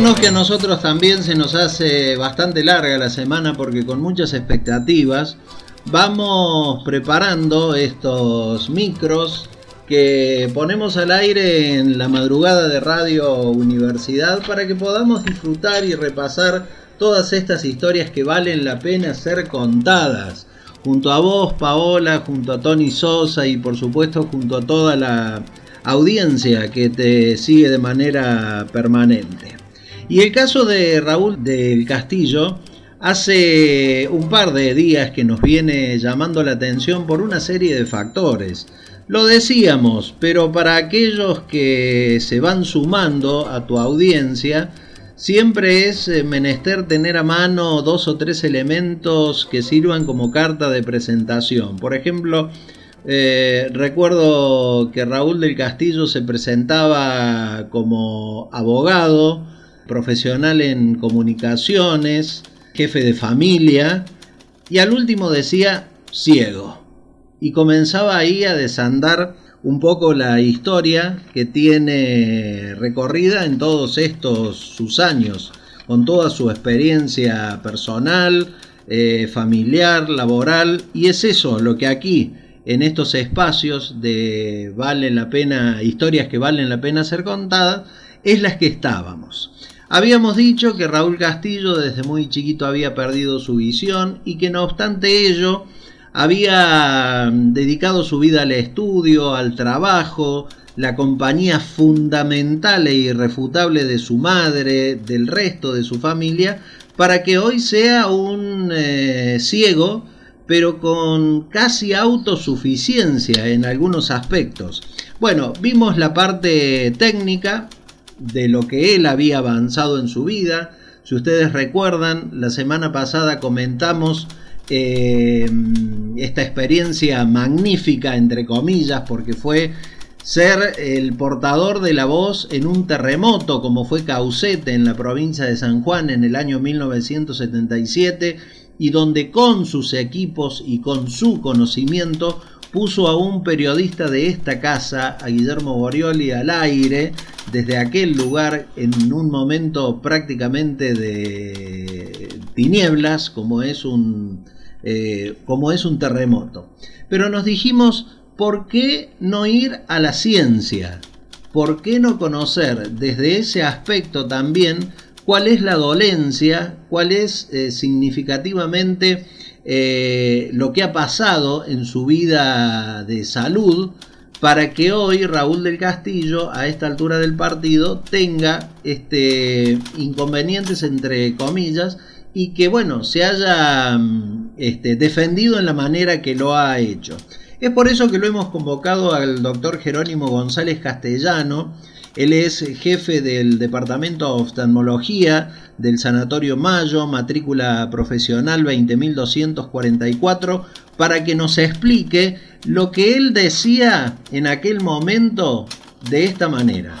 Que a nosotros también se nos hace bastante larga la semana porque con muchas expectativas vamos preparando estos micros que ponemos al aire en la madrugada de Radio Universidad para que podamos disfrutar y repasar todas estas historias que valen la pena ser contadas. Junto a vos, Paola, junto a Tony Sosa y por supuesto junto a toda la audiencia que te sigue de manera permanente. Y el caso de Raúl del Castillo hace un par de días que nos viene llamando la atención por una serie de factores. Lo decíamos, pero para aquellos que se van sumando a tu audiencia, siempre es eh, menester tener a mano dos o tres elementos que sirvan como carta de presentación. Por ejemplo, eh, recuerdo que Raúl del Castillo se presentaba como abogado, profesional en comunicaciones, jefe de familia y al último decía ciego. Y comenzaba ahí a desandar un poco la historia que tiene recorrida en todos estos sus años, con toda su experiencia personal, eh, familiar, laboral, y es eso lo que aquí en estos espacios de vale la pena, historias que valen la pena ser contadas, es las que estábamos. Habíamos dicho que Raúl Castillo desde muy chiquito había perdido su visión y que no obstante ello había mm, dedicado su vida al estudio, al trabajo, la compañía fundamental e irrefutable de su madre, del resto de su familia, para que hoy sea un eh, ciego, pero con casi autosuficiencia en algunos aspectos. Bueno, vimos la parte técnica, de lo que él había avanzado en su vida. Si ustedes recuerdan, la semana pasada comentamos eh, esta experiencia magnífica, entre comillas, porque fue ser el portador de la voz en un terremoto como fue Caucete en la provincia de San Juan en el año 1977 y donde con sus equipos y con su conocimiento puso a un periodista de esta casa, a Guillermo Borioli, al aire desde aquel lugar en un momento prácticamente de tinieblas, como es un, eh, como es un terremoto. Pero nos dijimos, ¿por qué no ir a la ciencia? ¿Por qué no conocer desde ese aspecto también cuál es la dolencia, cuál es eh, significativamente eh, lo que ha pasado en su vida de salud para que hoy Raúl del Castillo, a esta altura del partido, tenga este, inconvenientes entre comillas y que bueno, se haya mm, este, defendido en la manera que lo ha hecho. Es por eso que lo hemos convocado al doctor Jerónimo González Castellano, él es jefe del Departamento de Oftalmología del Sanatorio Mayo, matrícula profesional 20.244, para que nos explique lo que él decía en aquel momento de esta manera.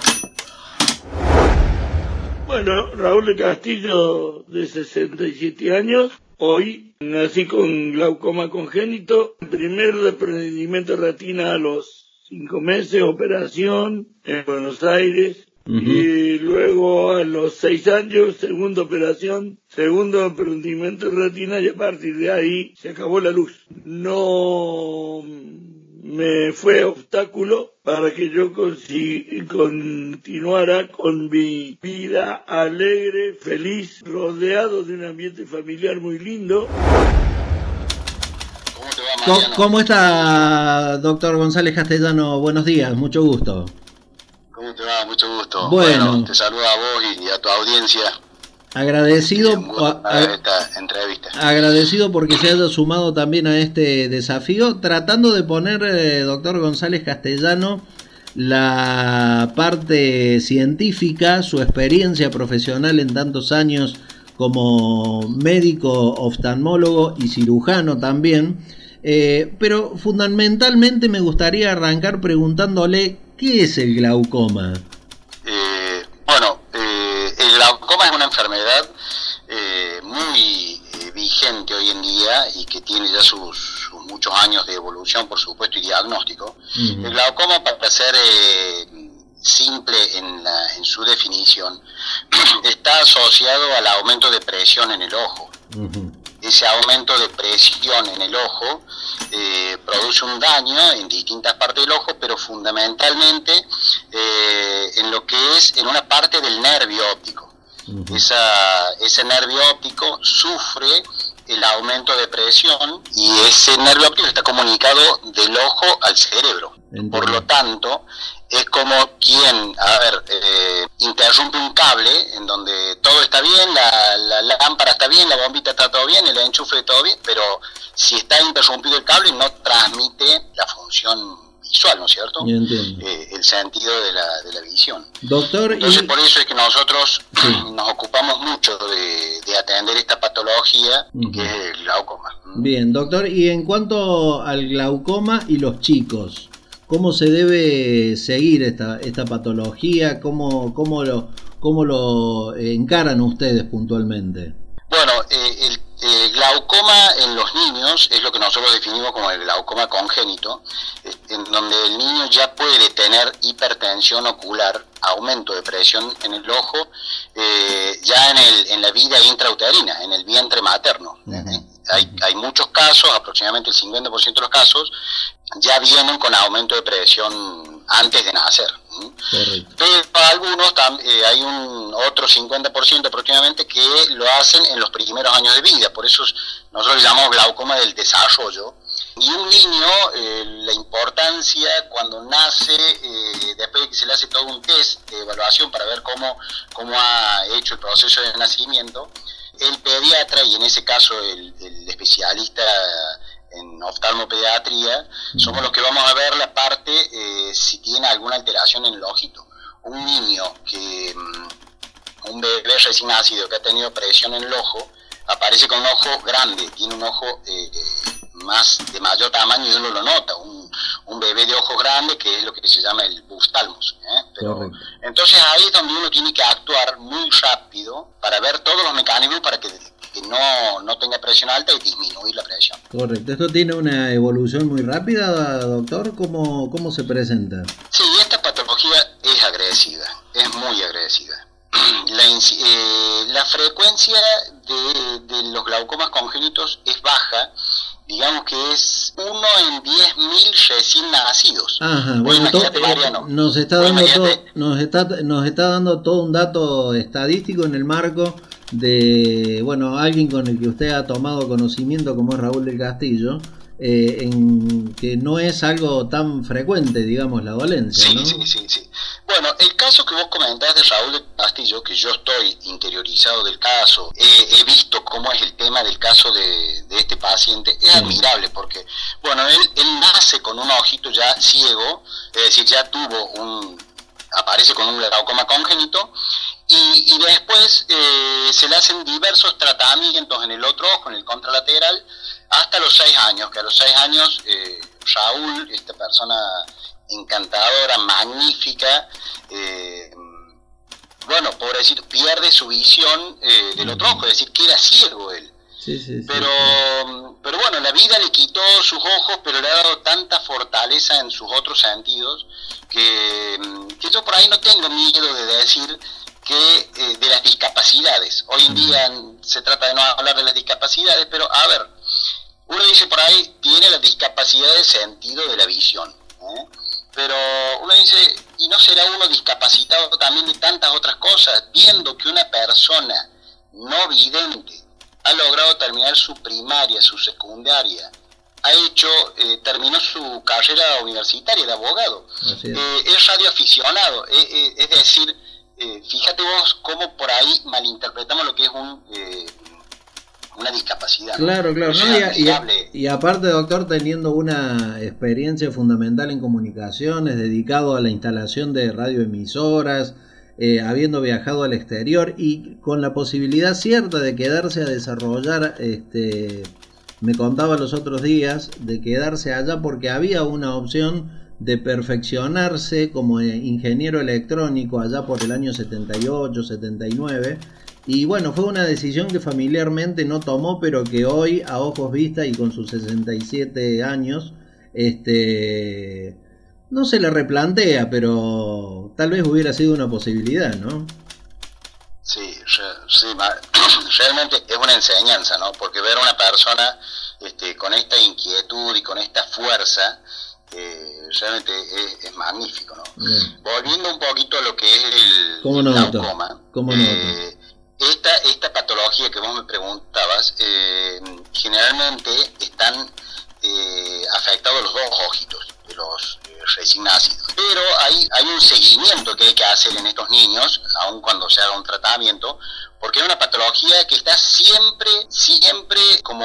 Bueno, Raúl de Castillo, de 67 años, hoy nací con glaucoma congénito, primer desprendimiento de retina a los cinco meses, operación en Buenos Aires. Y luego a los seis años, segunda operación, segundo emprendimiento de retina y a partir de ahí se acabó la luz. No me fue obstáculo para que yo continuara con mi vida alegre, feliz, rodeado de un ambiente familiar muy lindo. ¿Cómo, está, doctor González Castellano? Buenos días, mucho gusto. ¿Cómo te va? Mucho gusto. Bueno, te saludo a vos y, a tu audiencia. Agradecido, esta entrevista. agradecido porque se haya sumado también a este desafío, tratando de poner, eh, doctor González Castellano, la parte científica, su experiencia profesional en tantos años como médico, oftalmólogo y cirujano también, eh, pero fundamentalmente me gustaría arrancar preguntándole qué es el glaucoma. Eh, bueno, eh, el glaucoma es una enfermedad muy vigente hoy en día y que tiene ya sus, muchos años de evolución, por supuesto, y diagnóstico. El glaucoma, para ser simple en, la, en su definición, está asociado al aumento de presión en el ojo. Ese aumento de presión en el ojo eh, produce un daño en distintas partes del ojo, pero fundamentalmente eh, en lo que es en una parte del nervio óptico. Esa, ese nervio óptico sufre el aumento de presión y ese nervio óptico está comunicado del ojo al cerebro. Por lo tanto, es como quien, a ver, eh, interrumpe un cable en donde todo está bien, la, lámpara está bien, la bombita está todo bien, el enchufe todo bien, pero si está interrumpido el cable no transmite la función visual, ¿no es cierto? Eh, el sentido de la, de la visión. Doctor, Entonces por eso es que nosotros nos ocupamos mucho de, atender esta patología que es el glaucoma. Bien, doctor, y en cuanto al glaucoma y los chicos, ¿Cómo se debe seguir esta, esta patología? ¿Cómo, cómo, lo, ¿Cómo lo encaran ustedes puntualmente? Bueno, eh, el glaucoma en los niños es lo que nosotros definimos como el glaucoma congénito, eh, en donde el niño ya puede tener hipertensión ocular, aumento de presión en el ojo, eh, ya en, el, en la vida intrauterina, en el vientre materno. hay, hay muchos casos, aproximadamente el 50% de los casos, ya vienen con aumento de presión antes de nacer. Pero algunos, eh, hay un otro 50% aproximadamente que lo hacen en los primeros años de vida, por eso nosotros llamamos glaucoma del desarrollo. Y un niño, eh, la importancia cuando nace, eh, después de que se le hace todo un test de evaluación para ver cómo, cómo ha hecho el proceso de nacimiento, el pediatra y en ese caso el, el especialista en oftalmopediatría, somos los que vamos a ver la parte eh, si tiene alguna alteración en el ojito. Un niño que, mm, un bebé recién nacido que ha tenido presión en el ojo, aparece con un ojo grande, tiene un ojo eh, más de mayor tamaño y uno lo nota, un, bebé de ojos grandes que es lo que se llama el bustalmos. ¿eh? entonces ahí es donde uno tiene que actuar muy rápido para ver todos los mecanismos para que que no, no tenga presión alta y disminuir la presión. Correcto. ¿Esto tiene una evolución muy rápida, doctor? ¿Cómo, cómo se presenta? Sí, esta patología es agresiva, es muy agresiva. La, eh, la frecuencia de, de, los glaucomas congénitos es baja, digamos que es uno en 10.000 recién nacidos. Ajá, bueno, nos, está dando todo, nos, está, nos está dando todo un dato estadístico en el marco de, bueno, alguien con el que usted ha tomado conocimiento como es Raúl del Castillo, eh, en que no es algo tan frecuente, digamos, la dolencia. Sí, sí, sí, sí. Bueno, el caso que vos comentás de Raúl del Castillo, que yo estoy interiorizado del caso, he visto cómo es el tema del caso de, este paciente, es admirable porque, bueno, él, él nace con un ojito ya ciego, es decir, ya tuvo un, aparece con un glaucoma congénito y, después eh, se le hacen diversos tratamientos en el otro ojo, en el contralateral, hasta los seis años, que a los seis años eh, Raúl, esta persona encantadora, magnífica, eh, bueno, pobrecito, pierde su visión del otro ojo, es decir, queda ciego él. pero, pero bueno, la vida le quitó sus ojos, pero le ha dado tanta fortaleza en sus otros sentidos que, que yo por ahí no tengo miedo de decir que eh, de las discapacidades. Hoy en día se trata de no hablar de las discapacidades, pero a ver, uno dice por ahí, tiene la discapacidad de sentido de la visión. ¿eh? Pero uno dice, ¿y no será uno discapacitado también de tantas otras cosas? Viendo que una persona no vidente ha logrado terminar su primaria, su secundaria, ha hecho, eh, terminó su carrera universitaria de abogado, es radioaficionado, es decir, eh, fíjate vos cómo por ahí malinterpretamos lo que es un, eh, una discapacidad. Claro, claro. y, aparte, doctor, teniendo una experiencia fundamental en comunicaciones, dedicado a la instalación de radioemisoras, eh, habiendo viajado al exterior y con la posibilidad cierta de quedarse a desarrollar, este, me contaba los otros días, de quedarse allá porque había una opción de perfeccionarse como ingeniero electrónico allá por el año 78, 79. Y bueno, fue una decisión que familiarmente no tomó, pero que hoy, a ojos vista y con sus 67 años, este, no se le replantea, pero tal vez hubiera sido una posibilidad, ¿no? Sí, sí, realmente es una enseñanza, ¿no? Porque ver a una persona este, con esta inquietud y con esta fuerza, realmente es, magnífico, ¿no? Volviendo un poquito a lo que es el, glaucoma, eh, esta, esta patología que vos me preguntabas, eh, generalmente están afectados los dos ojitos de los nacidos. Pero hay, hay un seguimiento que hay que hacer en estos niños, aun cuando se haga un tratamiento, porque es una patología que está siempre, siempre como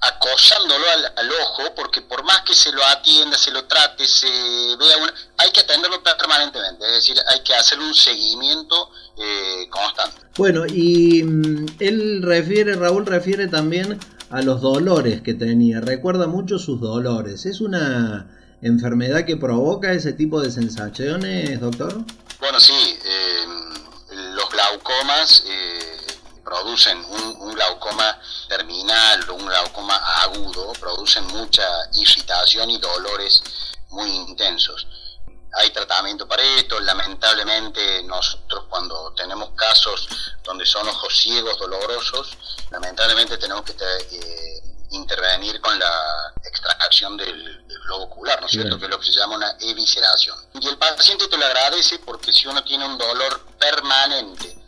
acosándolo al, ojo, porque por más que se lo atienda, se lo trate, se vea, hay que atenderlo permanentemente, es decir, hay que hacer un seguimiento eh, constante. Bueno, y mm, él refiere, Raúl refiere también a los dolores que tenía, recuerda mucho sus dolores, es una enfermedad que provoca ese tipo de sensaciones, doctor? Bueno, sí, eh, los glaucomas eh, producen un, glaucoma terminal un glaucoma agudo, producen mucha irritación y dolores muy intensos. Hay tratamiento para esto, lamentablemente nosotros cuando tenemos casos donde son ojos ciegos dolorosos, lamentablemente tenemos que eh, intervenir con la extracción del, globo ocular, ¿no es cierto? Que es lo que se llama una evisceración. Y el paciente te lo agradece porque si uno tiene un dolor permanente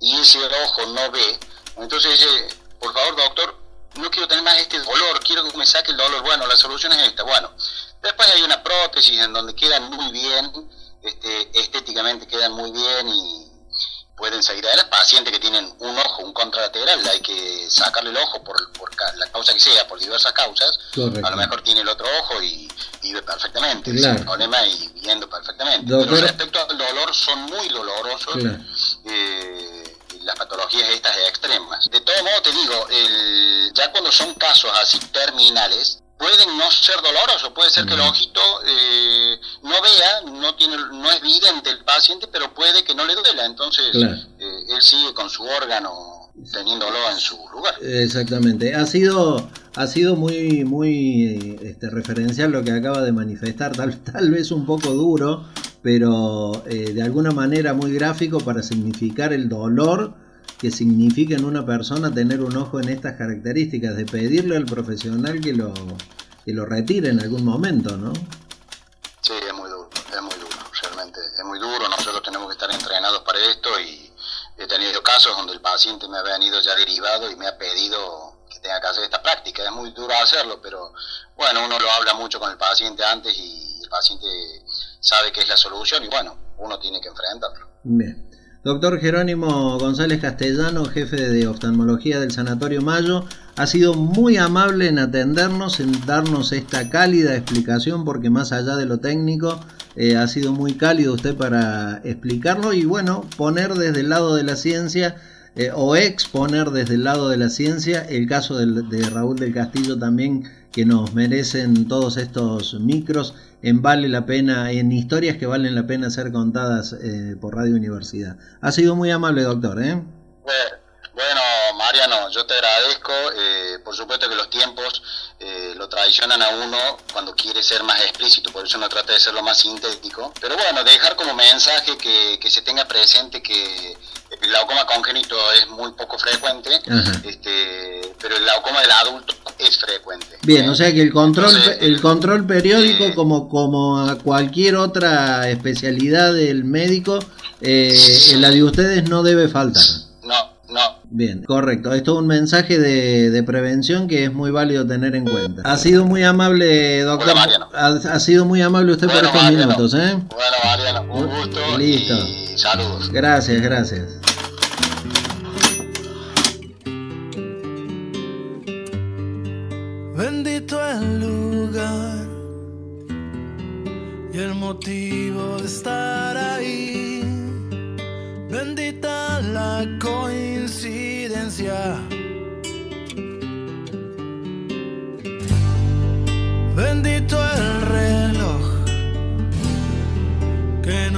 y ese ojo no ve, entonces dice, por favor doctor, no quiero tener más este dolor, quiero que me saque el dolor. Bueno, la solución es esta. Bueno, después hay una prótesis en donde quedan muy bien, este, estéticamente quedan muy bien y pueden seguir adelante. Pacientes que tienen un ojo, un contralateral, hay que sacarle el ojo por, la causa que sea, por diversas causas. A lo mejor tiene el otro ojo y vive perfectamente, sin problema y viendo perfectamente. Pero respecto al dolor, son muy dolorosos. Eh, las patologías estas extremas. De todo modo te digo, el, ya cuando son casos así terminales, pueden no ser dolorosos, puede ser que el ojito eh, no vea, no tiene, no es vidente el paciente, pero puede que no le duela, entonces eh, él sigue con su órgano teniéndolo en su lugar. Exactamente, ha sido ha sido muy muy este, referencial lo que acaba de manifestar, tal, tal vez un poco duro, pero eh, de alguna manera muy gráfico para significar el dolor que significa en una persona tener un ojo en estas características, de pedirle al profesional que lo, que lo retire en algún momento, ¿no? Sí, es muy duro, es muy duro, realmente es muy duro, nosotros tenemos que estar entrenados para esto y he tenido casos donde el paciente me ha venido ya derivado y me ha pedido que tenga que hacer esta práctica, es muy duro hacerlo, pero bueno, uno lo habla mucho con el paciente antes y el paciente sabe que es la solución y bueno, uno tiene que enfrentarlo. Bien. Doctor Jerónimo González Castellano, jefe de oftalmología del Sanatorio Mayo, ha sido muy amable en atendernos, en darnos esta cálida explicación, porque más allá de lo técnico, eh, ha sido muy cálido usted para explicarlo y bueno, poner desde el lado de la ciencia eh, o exponer desde el lado de la ciencia el caso de Raúl del Castillo también que nos merecen todos estos micros en Vale la Pena, en historias que valen la pena ser contadas eh, por Radio Universidad. Ha sido muy amable, doctor. ¿eh? Bueno, Mariano, yo te agradezco. Eh, por supuesto que los tiempos eh, lo traicionan a uno cuando quiere ser más explícito, por eso no trata de ser lo más sintético. Pero bueno, dejar como mensaje que, que se tenga presente que el glaucoma congénito es muy poco frecuente, este, pero el glaucoma del adulto es frecuente. Bien, o sea que el control, el control periódico, eh, como, como a cualquier otra especialidad del médico, eh, en la de ustedes no debe faltar. No, no. Bien, correcto. Esto es un mensaje de, prevención que es muy válido tener en cuenta. Ha sido muy amable, doctor. ha, sido muy amable usted por estos minutos, ¿eh? Bueno, Mariano, un gusto. Listo. Y saludos. Gracias, gracias.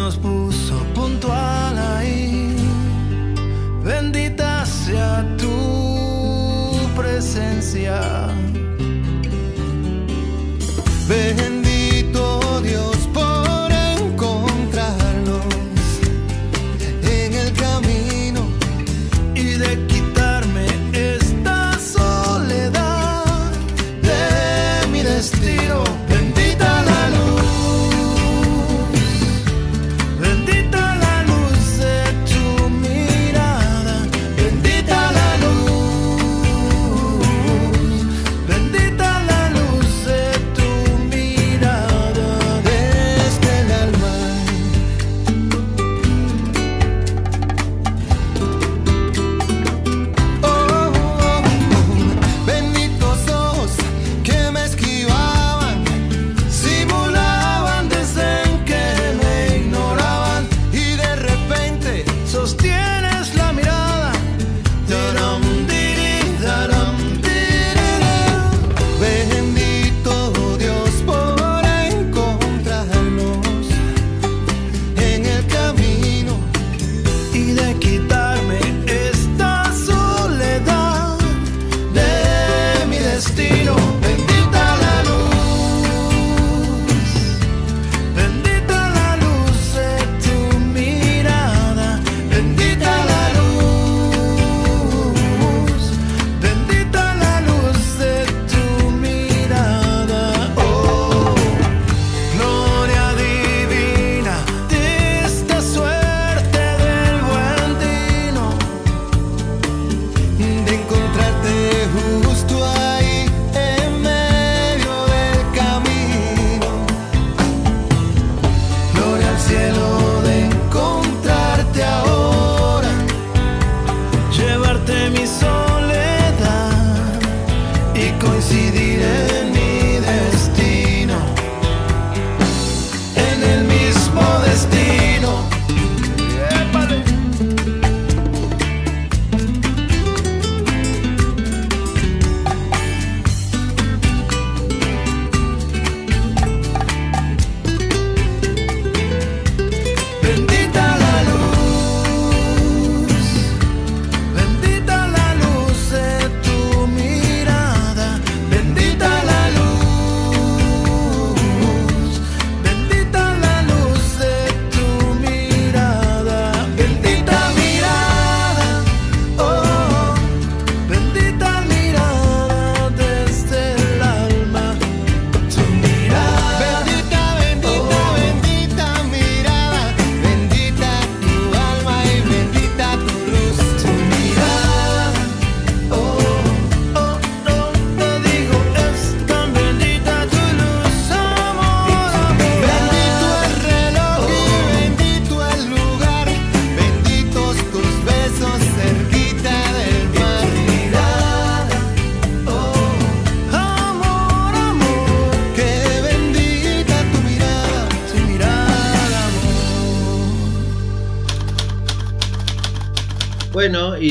Nos puso puntual ahí. Bendita sea tu presencia.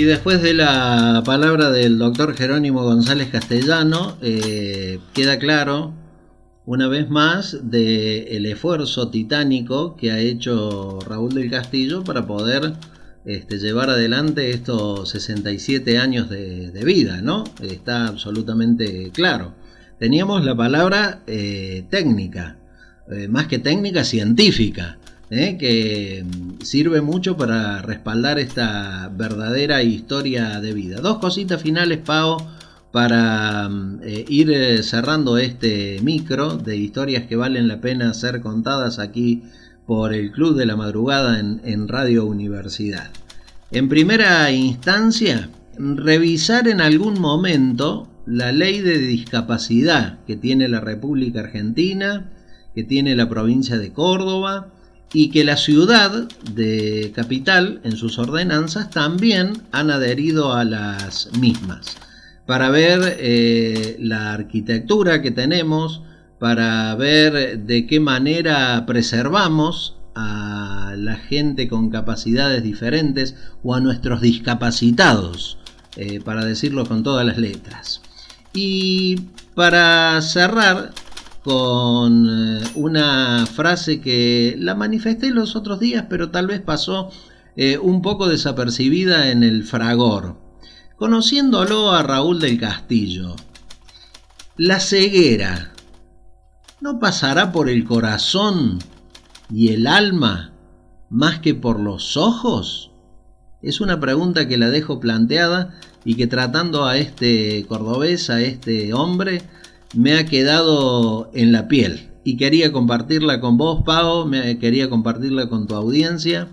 Y después de la palabra del doctor Jerónimo González Castellano, eh, queda claro una vez más de el esfuerzo titánico que ha hecho Raúl del Castillo para poder este, llevar adelante estos 67 años de, vida, ¿no? Está absolutamente claro. Teníamos la palabra eh, técnica, eh, más que técnica, científica. ¿Eh? que sirve mucho para respaldar esta verdadera historia de vida. Dos cositas finales, Pau, para eh, ir eh, cerrando este micro de historias que valen la pena ser contadas aquí por el Club de la Madrugada en Radio Universidad. En primera instancia, revisar en algún momento la ley de discapacidad que tiene la República Argentina, que tiene la provincia de Córdoba, y que la ciudad de capital en sus ordenanzas también han adherido a las mismas para ver eh, la arquitectura que tenemos, para ver de qué manera preservamos a la gente con capacidades diferentes o a nuestros discapacitados, eh, para decirlo con todas las letras. Y para cerrar, con eh, una frase que la manifesté los otros días, pero tal vez pasó eh, un poco desapercibida en el fragor. Conociéndolo a Raúl del Castillo, la ceguera no pasará por el corazón y el alma más que por los ojos? Es una pregunta que la dejo planteada y que tratando a este cordobés, a este hombre, me ha quedado en la piel y quería compartirla con vos, Pau, me quería compartirla con tu audiencia,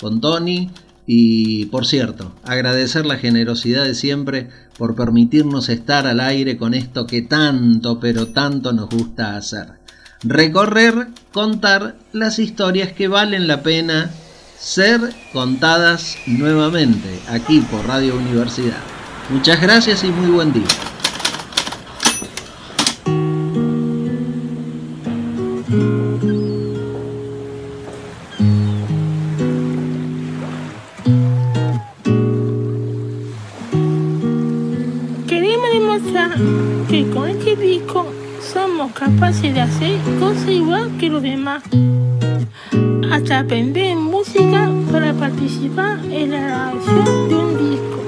con Tony y por cierto, agradecer la generosidad de siempre por permitirnos estar al aire con esto que tanto, pero tanto nos gusta hacer. Recorrer, contar las historias que valen la pena ser contadas nuevamente aquí por Radio Universidad. Muchas gracias y muy buen día. Capaces de hacer cosas igual que los demás. Hasta aprender música para participar en la grabación de un disco.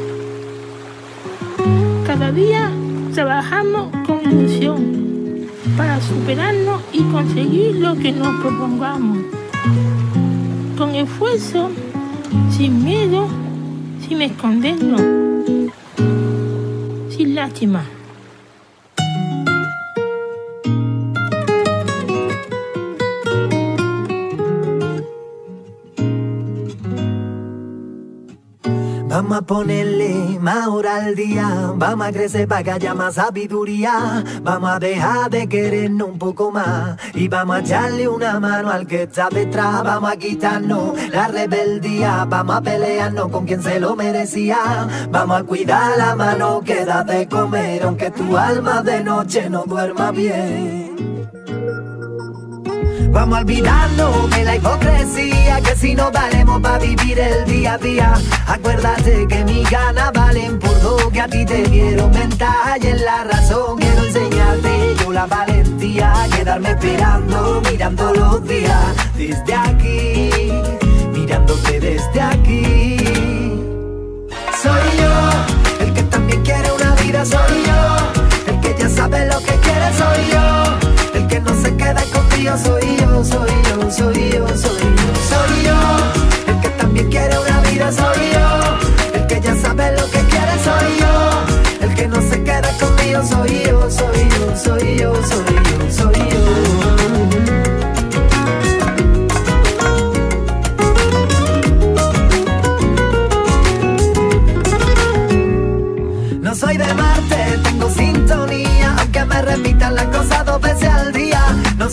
Cada día trabajamos con ilusión para superarnos y conseguir lo que nos propongamos. Con esfuerzo, sin miedo, sin escondernos, sin lástima. Vamos a ponerle más hora al día, vamos a crecer para que haya más sabiduría, vamos a dejar de querernos un poco más. Y vamos a echarle una mano al que está detrás, vamos a quitarnos la rebeldía, vamos a pelearnos con quien se lo merecía, vamos a cuidar la mano que da de comer, aunque tu alma de noche no duerma bien. Vamos a olvidarnos de la hipocresía, que si no valemos para vivir el día a día. Acuérdate que mis ganas valen por dos, que a ti te dieron ventaja y en la razón quiero enseñarte yo la valentía. Quedarme esperando, mirando los días desde aquí, mirándote desde aquí. Soy yo, el que también quiere una vida, soy yo, el que ya sabe lo que quiere, soy yo, el que no se queda contigo, soy yo,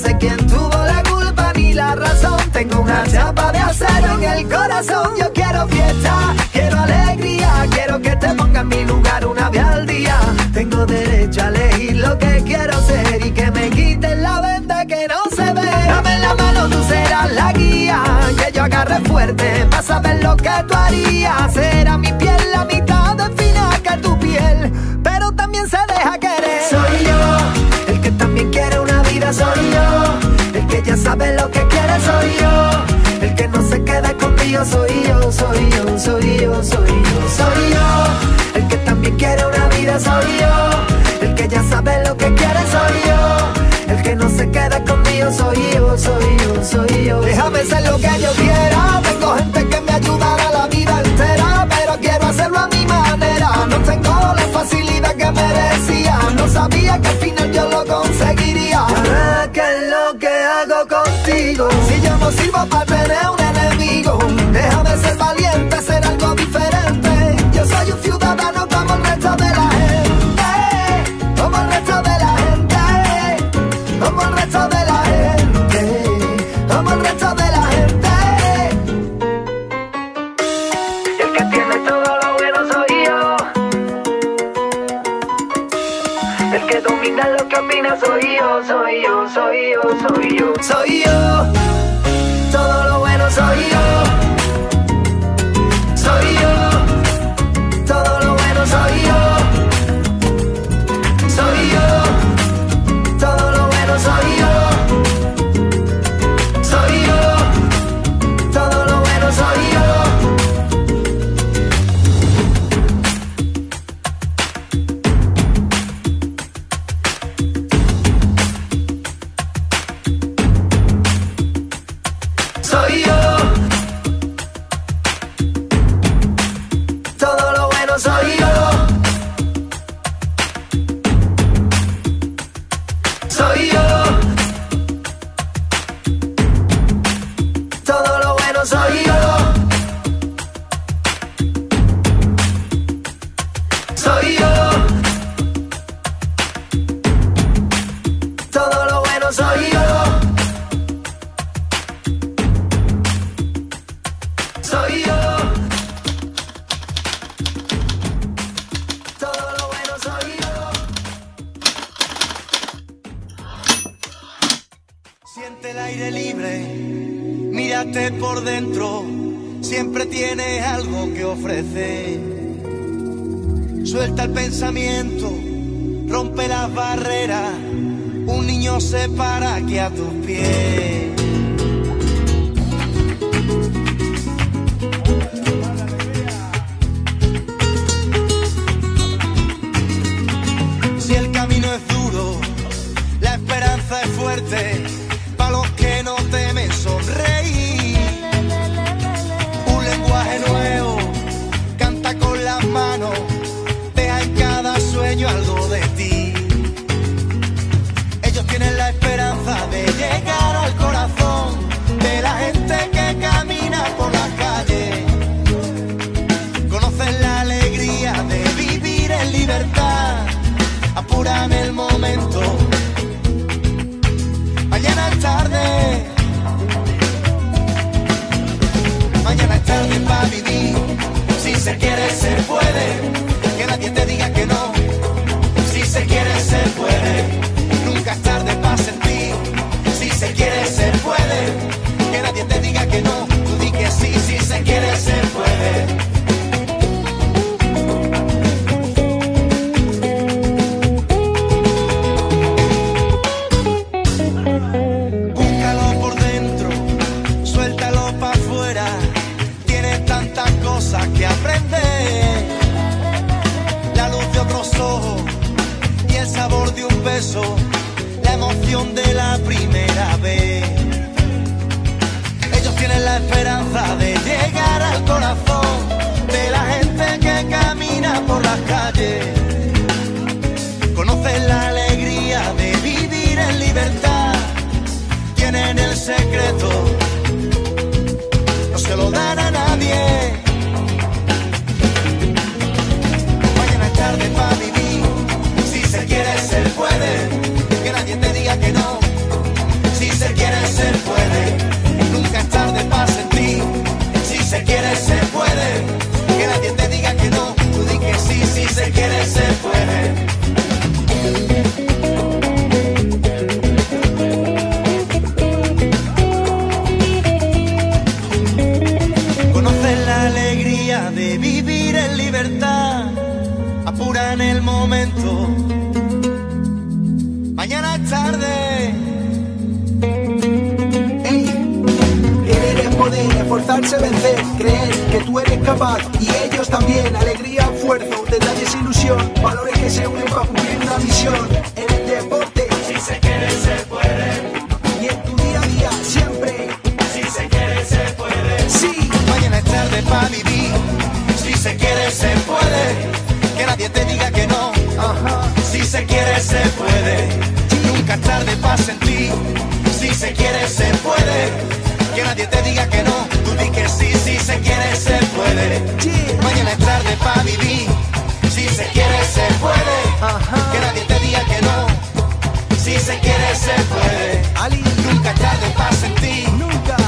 sé quién tuvo la culpa ni la razón. Tengo una chapa de acero en el corazón. Yo quiero fiesta, quiero alegría, quiero que te ponga en mi lugar una vez al día. Tengo derecho a elegir lo que quiero ser y que me quiten la venda que no se ve. Dame la mano, tú serás la guía, que yo agarre fuerte para saber lo que tú harías. Será mi piel soy yo, el que no se queda conmigo, soy yo, soy yo, soy yo, soy yo, soy yo, el que también quiere una vida, soy yo, el que ya sabe lo que quiere, soy yo, el que no se queda conmigo, soy yo, soy yo, soy yo. Déjame ser lo que yo quiera, no sirvo para para que a tu pie se quiere, se puede. Que nadie te diga que no, tú di que sí, si se quiere, se puede. Mañana es tarde para vivir, si se quiere, se puede. Que nadie te diga que no, si se quiere, se puede. Nunca es tarde para sentir,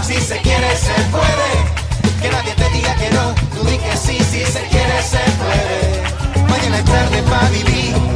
si se quiere, se puede. Que nadie te diga que no, tú di que sí, si se quiere, se puede. Mañana es tarde para vivir.